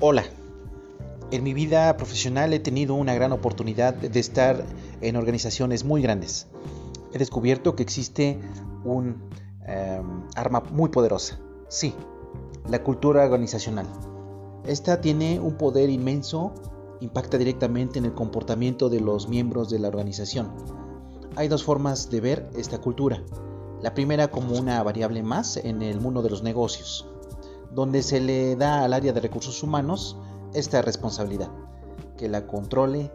Hola, en mi vida profesional he tenido una gran oportunidad de estar en organizaciones muy grandes. He descubierto que existe un em, arma muy poderosa. Sí, la cultura organizacional. Esta tiene un poder inmenso, impacta directamente en el comportamiento de los miembros de la organización. Hay dos formas de ver esta cultura. La primera como una variable más en el mundo de los negocios donde se le da al área de recursos humanos esta responsabilidad, que la controle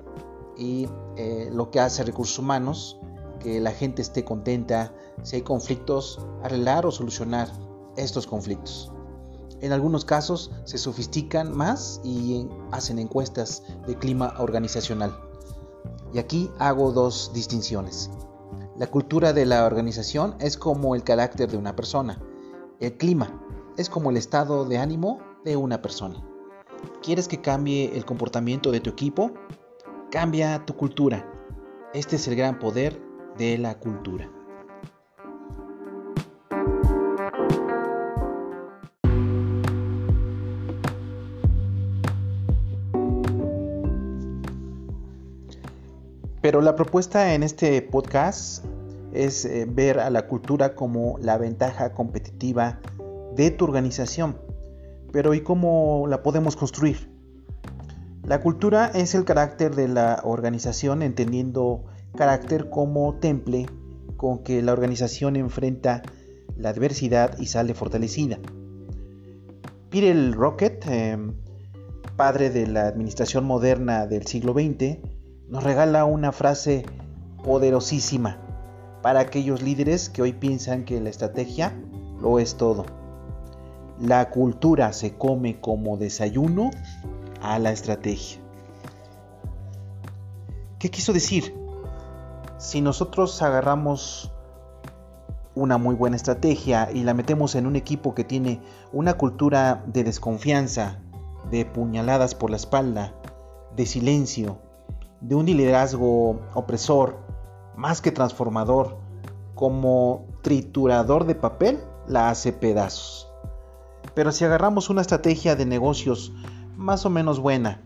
y eh, lo que hace recursos humanos, que la gente esté contenta, si hay conflictos, arreglar o solucionar estos conflictos. En algunos casos se sofistican más y hacen encuestas de clima organizacional. Y aquí hago dos distinciones. La cultura de la organización es como el carácter de una persona. El clima es como el estado de ánimo de una persona. ¿Quieres que cambie el comportamiento de tu equipo? Cambia tu cultura. Este es el gran poder de la cultura. Pero la propuesta en este podcast es eh, ver a la cultura como la ventaja competitiva de tu organización. Pero ¿y cómo la podemos construir? La cultura es el carácter de la organización, entendiendo carácter como temple con que la organización enfrenta la adversidad y sale fortalecida. Peter Rocket, em, padre de la administración moderna del siglo XX, nos regala una frase poderosísima para aquellos líderes que hoy piensan que la estrategia lo es todo. La cultura se come como desayuno a la estrategia. ¿Qué quiso decir? Si nosotros agarramos una muy buena estrategia y la metemos en un equipo que tiene una cultura de desconfianza, de puñaladas por la espalda, de silencio, de un liderazgo opresor, más que transformador, como triturador de papel, la hace pedazos. Pero si agarramos una estrategia de negocios más o menos buena,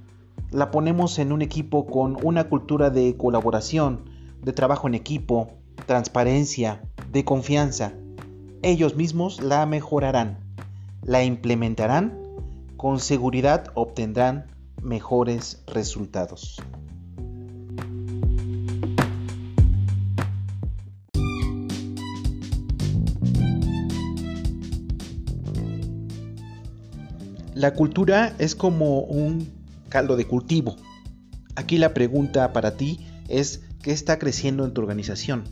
la ponemos en un equipo con una cultura de colaboración, de trabajo en equipo, transparencia, de confianza, ellos mismos la mejorarán, la implementarán, con seguridad obtendrán mejores resultados. La cultura es como un caldo de cultivo. Aquí la pregunta para ti es ¿qué está creciendo en tu organización?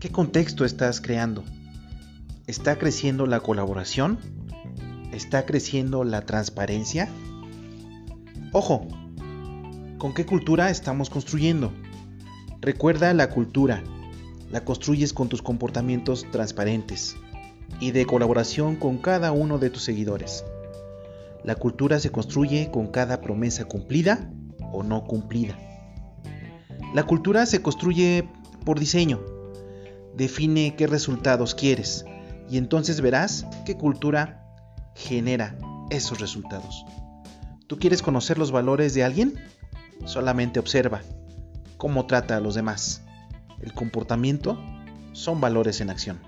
¿Qué contexto estás creando? ¿Está creciendo la colaboración? ¿Está creciendo la transparencia? Ojo, ¿con qué cultura estamos construyendo? Recuerda la cultura. La construyes con tus comportamientos transparentes y de colaboración con cada uno de tus seguidores. La cultura se construye con cada promesa cumplida o no cumplida. La cultura se construye por diseño. Define qué resultados quieres y entonces verás qué cultura genera esos resultados. ¿Tú quieres conocer los valores de alguien? Solamente observa cómo trata a los demás. El comportamiento son valores en acción.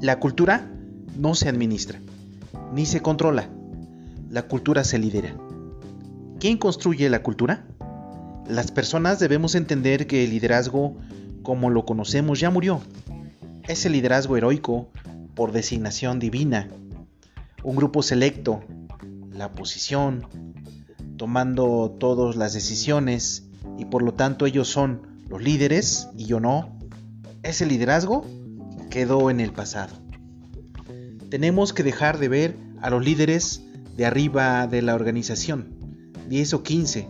La cultura no se administra, ni se controla. La cultura se lidera. ¿Quién construye la cultura? Las personas debemos entender que el liderazgo, como lo conocemos, ya murió. Es el liderazgo heroico por designación divina. Un grupo selecto, la posición, tomando todas las decisiones y por lo tanto ellos son los líderes y yo no. ¿Es el liderazgo? Quedó en el pasado. Tenemos que dejar de ver a los líderes de arriba de la organización, 10 o 15,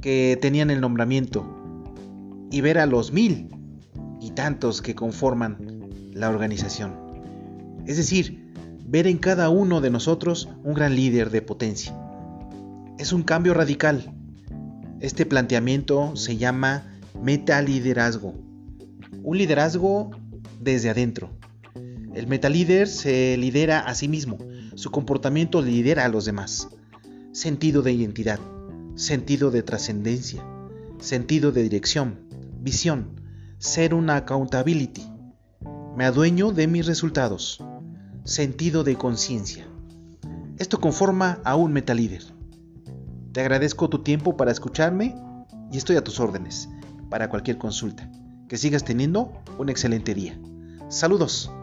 que tenían el nombramiento, y ver a los mil y tantos que conforman la organización. Es decir, ver en cada uno de nosotros un gran líder de potencia. Es un cambio radical. Este planteamiento se llama metaliderazgo. Un liderazgo desde adentro. El metalíder se lidera a sí mismo. Su comportamiento lidera a los demás. Sentido de identidad, sentido de trascendencia, sentido de dirección, visión, ser una accountability. Me adueño de mis resultados. Sentido de conciencia. Esto conforma a un metalíder. Te agradezco tu tiempo para escucharme y estoy a tus órdenes para cualquier consulta. Que sigas teniendo un excelente día. Saludos.